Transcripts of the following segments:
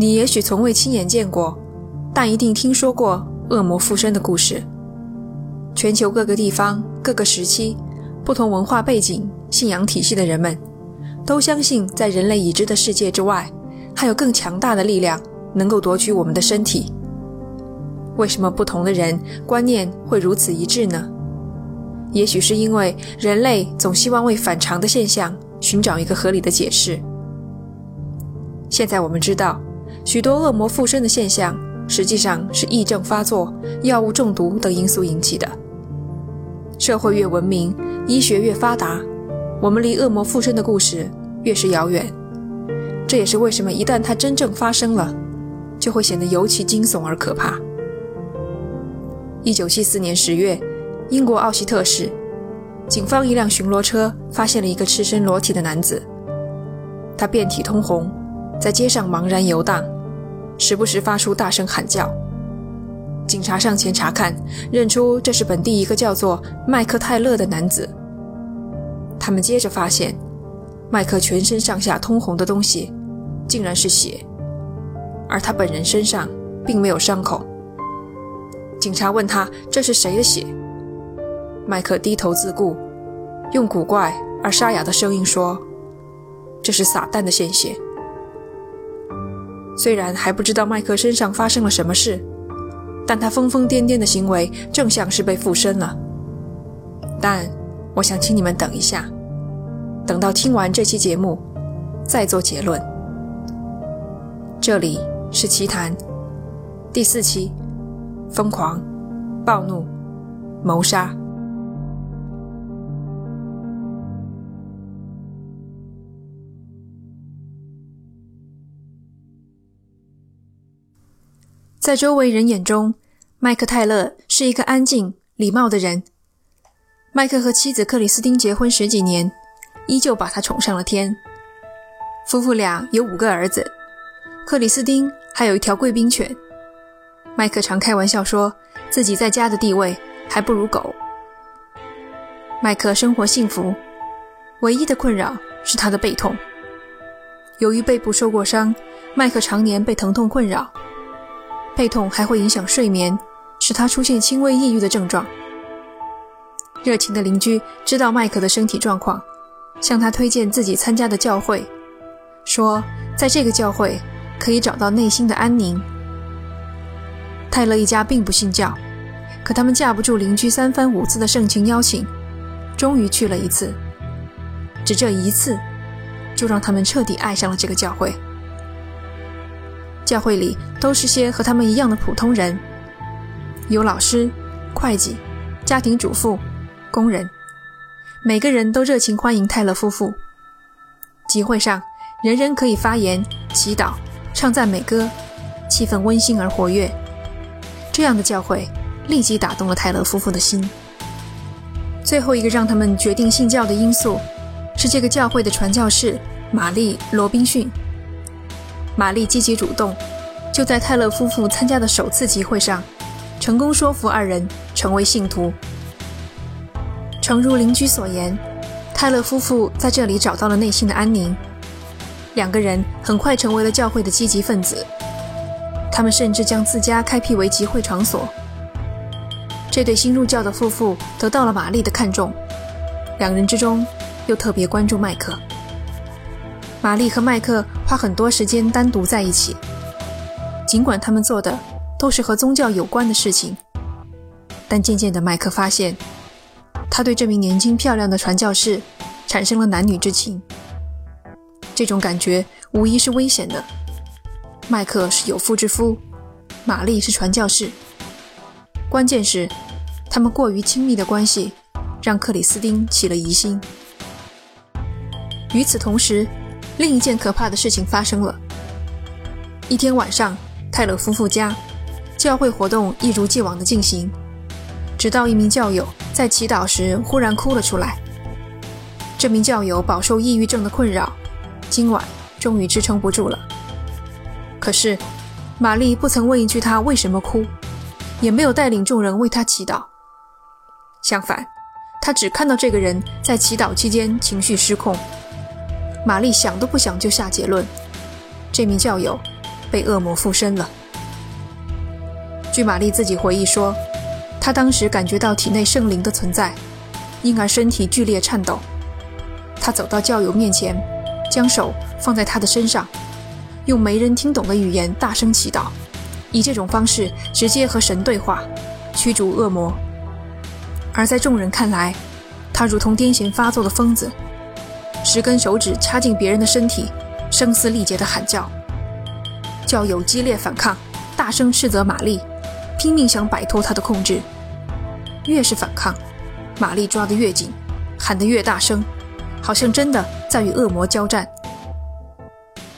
你也许从未亲眼见过，但一定听说过恶魔附身的故事。全球各个地方、各个时期、不同文化背景、信仰体系的人们，都相信在人类已知的世界之外，还有更强大的力量能够夺取我们的身体。为什么不同的人观念会如此一致呢？也许是因为人类总希望为反常的现象寻找一个合理的解释。现在我们知道。许多恶魔附身的现象，实际上是癔症发作、药物中毒等因素引起的。社会越文明，医学越发达，我们离恶魔附身的故事越是遥远。这也是为什么一旦它真正发生了，就会显得尤其惊悚而可怕。一九七四年十月，英国奥希特市警方一辆巡逻车发现了一个赤身裸体的男子，他遍体通红，在街上茫然游荡。时不时发出大声喊叫。警察上前查看，认出这是本地一个叫做麦克泰勒的男子。他们接着发现，麦克全身上下通红的东西，竟然是血，而他本人身上并没有伤口。警察问他这是谁的血，麦克低头自顾，用古怪而沙哑的声音说：“这是撒旦的鲜血。”虽然还不知道麦克身上发生了什么事，但他疯疯癫癫的行为正像是被附身了。但我想请你们等一下，等到听完这期节目再做结论。这里是奇谈第四期：疯狂、暴怒、谋杀。在周围人眼中，麦克泰勒是一个安静、礼貌的人。麦克和妻子克里斯汀结婚十几年，依旧把他宠上了天。夫妇俩有五个儿子，克里斯汀还有一条贵宾犬。麦克常开玩笑说自己在家的地位还不如狗。麦克生活幸福，唯一的困扰是他的背痛。由于背部受过伤，麦克常年被疼痛困扰。背痛还会影响睡眠，使他出现轻微抑郁的症状。热情的邻居知道麦克的身体状况，向他推荐自己参加的教会，说在这个教会可以找到内心的安宁。泰勒一家并不信教，可他们架不住邻居三番五次的盛情邀请，终于去了一次。只这一次，就让他们彻底爱上了这个教会。教会里都是些和他们一样的普通人，有老师、会计、家庭主妇、工人，每个人都热情欢迎泰勒夫妇。集会上，人人可以发言、祈祷、唱赞美歌，气氛温馨而活跃。这样的教会立即打动了泰勒夫妇的心。最后一个让他们决定信教的因素，是这个教会的传教士玛丽·罗宾逊。玛丽积极主动，就在泰勒夫妇参加的首次集会上，成功说服二人成为信徒。诚如邻居所言，泰勒夫妇在这里找到了内心的安宁。两个人很快成为了教会的积极分子，他们甚至将自家开辟为集会场所。这对新入教的夫妇得到了玛丽的看重，两人之中又特别关注麦克。玛丽和麦克花很多时间单独在一起，尽管他们做的都是和宗教有关的事情，但渐渐的，麦克发现他对这名年轻漂亮的传教士产生了男女之情。这种感觉无疑是危险的。麦克是有妇之夫，玛丽是传教士，关键是他们过于亲密的关系让克里斯汀起了疑心。与此同时，另一件可怕的事情发生了。一天晚上，泰勒夫妇家教会活动一如既往的进行，直到一名教友在祈祷时忽然哭了出来。这名教友饱受抑郁症的困扰，今晚终于支撑不住了。可是，玛丽不曾问一句他为什么哭，也没有带领众人为他祈祷。相反，他只看到这个人在祈祷期间情绪失控。玛丽想都不想就下结论：这名教友被恶魔附身了。据玛丽自己回忆说，她当时感觉到体内圣灵的存在，因而身体剧烈颤抖。她走到教友面前，将手放在他的身上，用没人听懂的语言大声祈祷，以这种方式直接和神对话，驱逐恶魔。而在众人看来，他如同癫痫发作的疯子，十根手指插进别人的身体，声嘶力竭地喊叫。教友激烈反抗，大声斥责玛丽。拼命想摆脱他的控制，越是反抗，玛丽抓得越紧，喊得越大声，好像真的在与恶魔交战。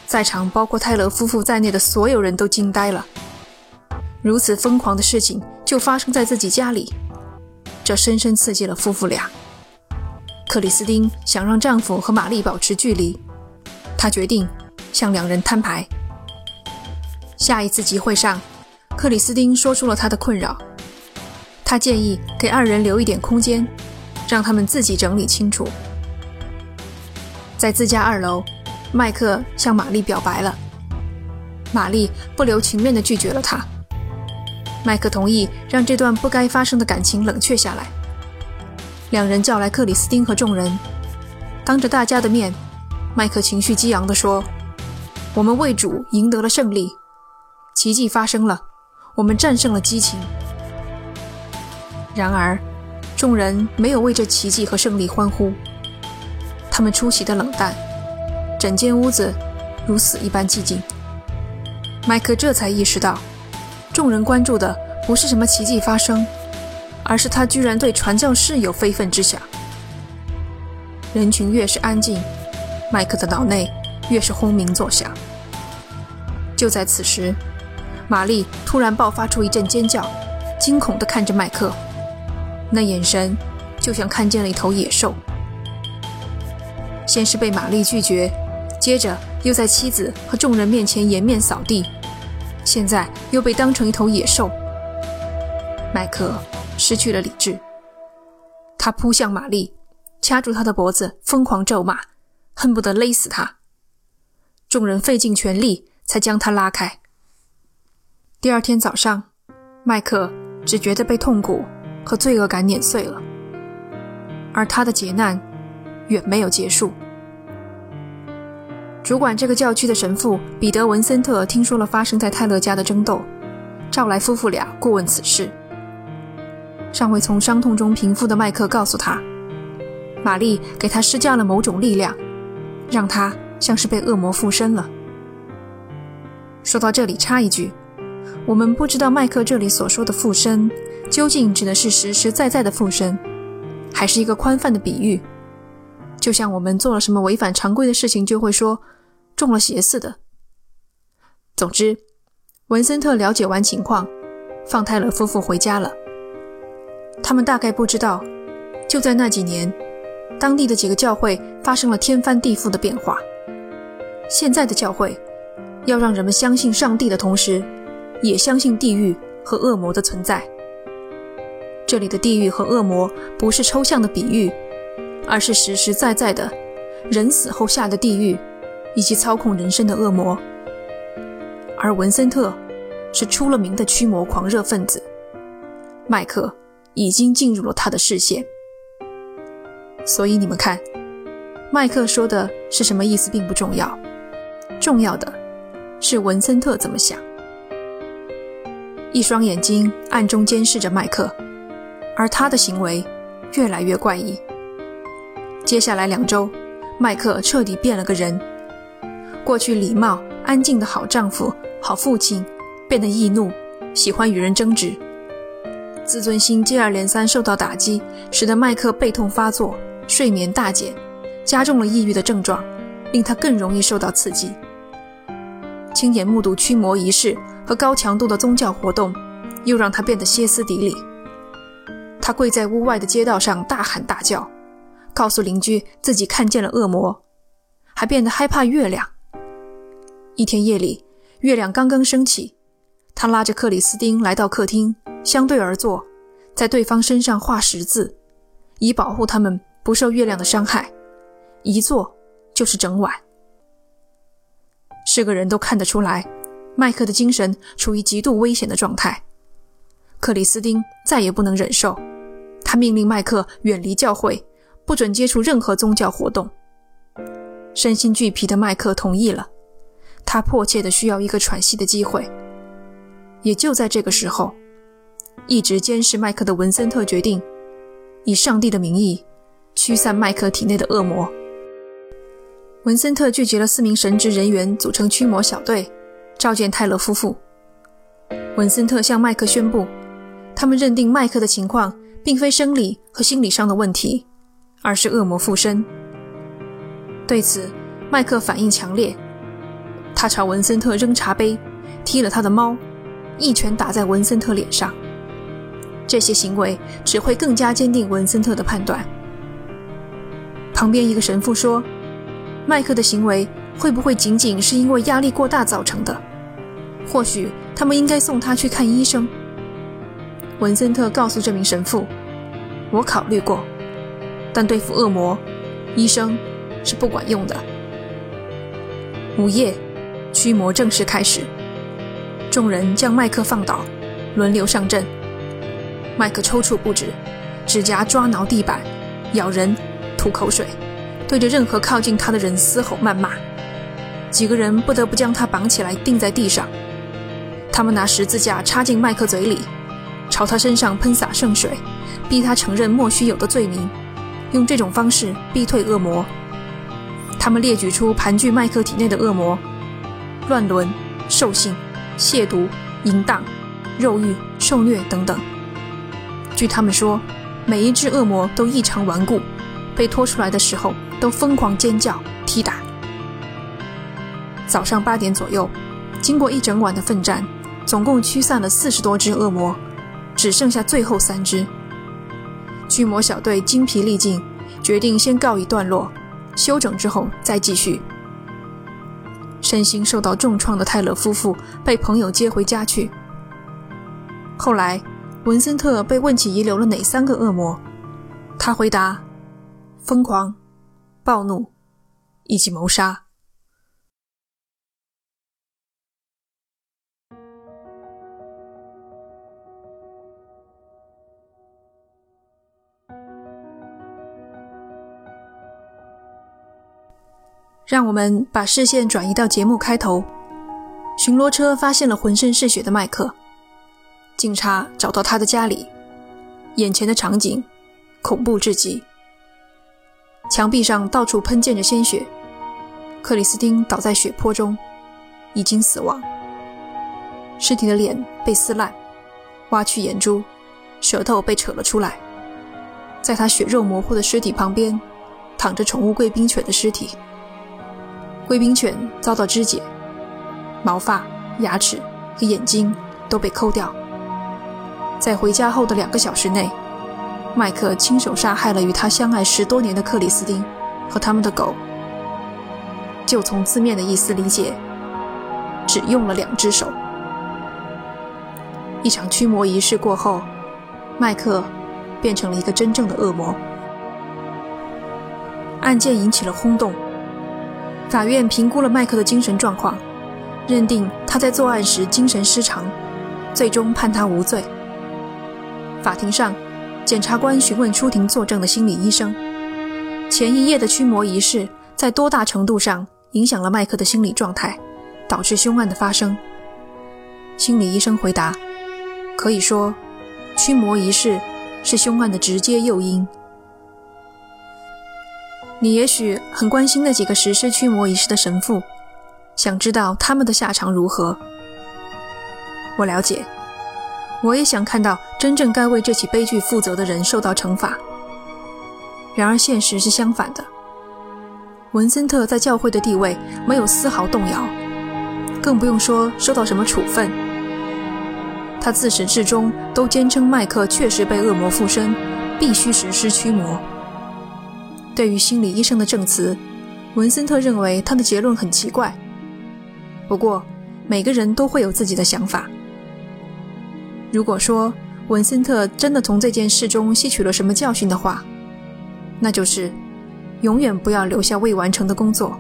在场包括泰勒夫妇在内的所有人都惊呆了，如此疯狂的事情就发生在自己家里，这深深刺激了夫妇俩。克里斯汀想让丈夫和玛丽保持距离，她决定向两人摊牌。下一次集会上。克里斯汀说出了他的困扰，他建议给二人留一点空间，让他们自己整理清楚。在自家二楼，麦克向玛丽表白了，玛丽不留情面地拒绝了他。麦克同意让这段不该发生的感情冷却下来。两人叫来克里斯汀和众人，当着大家的面，麦克情绪激昂地说：“我们为主赢得了胜利，奇迹发生了。”我们战胜了激情。然而，众人没有为这奇迹和胜利欢呼，他们出奇的冷淡，整间屋子如死一般寂静。麦克这才意识到，众人关注的不是什么奇迹发生，而是他居然对传教士有非分之想。人群越是安静，麦克的脑内越是轰鸣作响。就在此时。玛丽突然爆发出一阵尖叫，惊恐地看着麦克，那眼神就像看见了一头野兽。先是被玛丽拒绝，接着又在妻子和众人面前颜面扫地，现在又被当成一头野兽。麦克失去了理智，他扑向玛丽，掐住她的脖子，疯狂咒骂，恨不得勒死她。众人费尽全力才将他拉开。第二天早上，麦克只觉得被痛苦和罪恶感碾碎了，而他的劫难远没有结束。主管这个教区的神父彼得·文森特听说了发生在泰勒家的争斗，召来夫妇俩过问此事。尚未从伤痛中平复的麦克告诉他，玛丽给他施加了某种力量，让他像是被恶魔附身了。说到这里，插一句。我们不知道麦克这里所说的附身，究竟指的是实实在在的附身，还是一个宽泛的比喻，就像我们做了什么违反常规的事情，就会说中了邪似的。总之，文森特了解完情况，放泰勒夫妇回家了。他们大概不知道，就在那几年，当地的几个教会发生了天翻地覆的变化。现在的教会，要让人们相信上帝的同时，也相信地狱和恶魔的存在。这里的地狱和恶魔不是抽象的比喻，而是实实在在的，人死后下的地狱，以及操控人生的恶魔。而文森特是出了名的驱魔狂热分子，麦克已经进入了他的视线。所以你们看，麦克说的是什么意思并不重要，重要的是文森特怎么想。一双眼睛暗中监视着麦克，而他的行为越来越怪异。接下来两周，麦克彻底变了个人。过去礼貌安静的好丈夫、好父亲，变得易怒，喜欢与人争执。自尊心接二连三受到打击，使得麦克背痛发作，睡眠大减，加重了抑郁的症状，令他更容易受到刺激。亲眼目睹驱魔仪式。和高强度的宗教活动，又让他变得歇斯底里。他跪在屋外的街道上大喊大叫，告诉邻居自己看见了恶魔，还变得害怕月亮。一天夜里，月亮刚刚升起，他拉着克里斯汀来到客厅，相对而坐，在对方身上画十字，以保护他们不受月亮的伤害。一坐就是整晚。是个人都看得出来。麦克的精神处于极度危险的状态。克里斯汀再也不能忍受，他命令麦克远离教会，不准接触任何宗教活动。身心俱疲的麦克同意了，他迫切地需要一个喘息的机会。也就在这个时候，一直监视麦克的文森特决定，以上帝的名义驱散麦克体内的恶魔。文森特聚集了四名神职人员，组成驱魔小队，召见泰勒夫妇。文森特向麦克宣布，他们认定麦克的情况并非生理和心理上的问题，而是恶魔附身。对此，麦克反应强烈，他朝文森特扔茶杯，踢了他的猫。一拳打在文森特脸上，这些行为只会更加坚定文森特的判断。旁边一个神父说：“麦克的行为会不会仅仅是因为压力过大造成的？或许他们应该送他去看医生。”文森特告诉这名神父：“我考虑过，但对付恶魔，医生是不管用的。”午夜，驱魔正式开始。众人将麦克放倒，轮流上阵。麦克抽搐不止，指甲抓挠地板，咬人，吐口水，对着任何靠近他的人嘶吼谩骂。几个人不得不将他绑起来钉在地上。他们拿十字架插进麦克嘴里，朝他身上喷洒圣水，逼他承认莫须有的罪名，用这种方式逼退恶魔。他们列举出盘踞麦克体内的恶魔：乱伦、兽性。亵渎、淫荡、肉欲、受虐等等。据他们说，每一只恶魔都异常顽固，被拖出来的时候都疯狂尖叫、踢打。早上八点左右，经过一整晚的奋战，总共驱散了四十多只恶魔，只剩下最后三只。驱魔小队精疲力尽，决定先告一段落，休整之后再继续。身心受到重创的泰勒夫妇被朋友接回家去。后来，文森特被问起遗留了哪三个恶魔，他回答：疯狂、暴怒以及谋杀。让我们把视线转移到节目开头。巡逻车发现了浑身是血的麦克，警察找到他的家里，眼前的场景恐怖至极。墙壁上到处喷溅着鲜血，克里斯汀倒在血泊中，已经死亡。尸体的脸被撕烂，挖去眼珠，舌头被扯了出来。在他血肉模糊的尸体旁边，躺着宠物贵宾犬的尸体。贵宾犬遭到肢解，毛发、牙齿和眼睛都被抠掉。在回家后的两个小时内，麦克亲手杀害了与他相爱十多年的克里斯汀和他们的狗。就从字面的意思理解，只用了两只手。一场驱魔仪式过后，麦克变成了一个真正的恶魔。案件引起了轰动。法院评估了麦克的精神状况，认定他在作案时精神失常，最终判他无罪。法庭上，检察官询问出庭作证的心理医生：“前一夜的驱魔仪式在多大程度上影响了麦克的心理状态，导致凶案的发生？”心理医生回答：“可以说，驱魔仪式是凶案的直接诱因。”你也许很关心那几个实施驱魔仪式的神父，想知道他们的下场如何。我了解，我也想看到真正该为这起悲剧负责的人受到惩罚。然而现实是相反的，文森特在教会的地位没有丝毫动摇，更不用说受到什么处分。他自始至终都坚称麦克确实被恶魔附身，必须实施驱魔。对于心理医生的证词，文森特认为他的结论很奇怪。不过，每个人都会有自己的想法。如果说文森特真的从这件事中吸取了什么教训的话，那就是永远不要留下未完成的工作，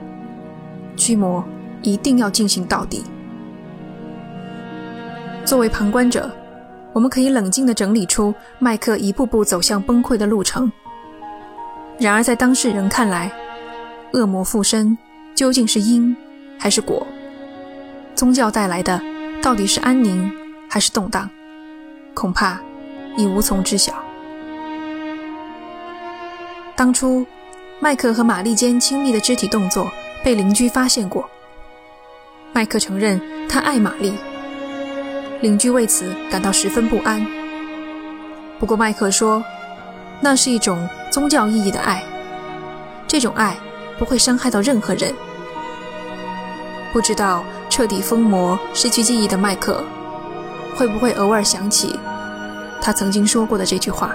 驱魔一定要进行到底。作为旁观者，我们可以冷静地整理出麦克一步步走向崩溃的路程。然而，在当事人看来，恶魔附身究竟是因还是果？宗教带来的到底是安宁还是动荡？恐怕已无从知晓。当初，麦克和玛丽间亲密的肢体动作被邻居发现过。麦克承认他爱玛丽，邻居为此感到十分不安。不过麦克说，那是一种宗教意义的爱，这种爱不会伤害到任何人。不知道彻底疯魔、失去记忆的麦克，会不会偶尔想起他曾经说过的这句话？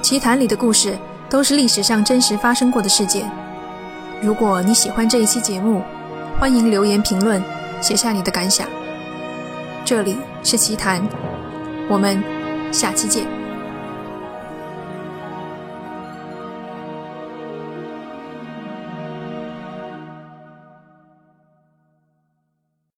奇谈里的故事。都是历史上真实发生过的事件。如果你喜欢这一期节目，欢迎留言评论，写下你的感想。这里是奇谈，我们下期见。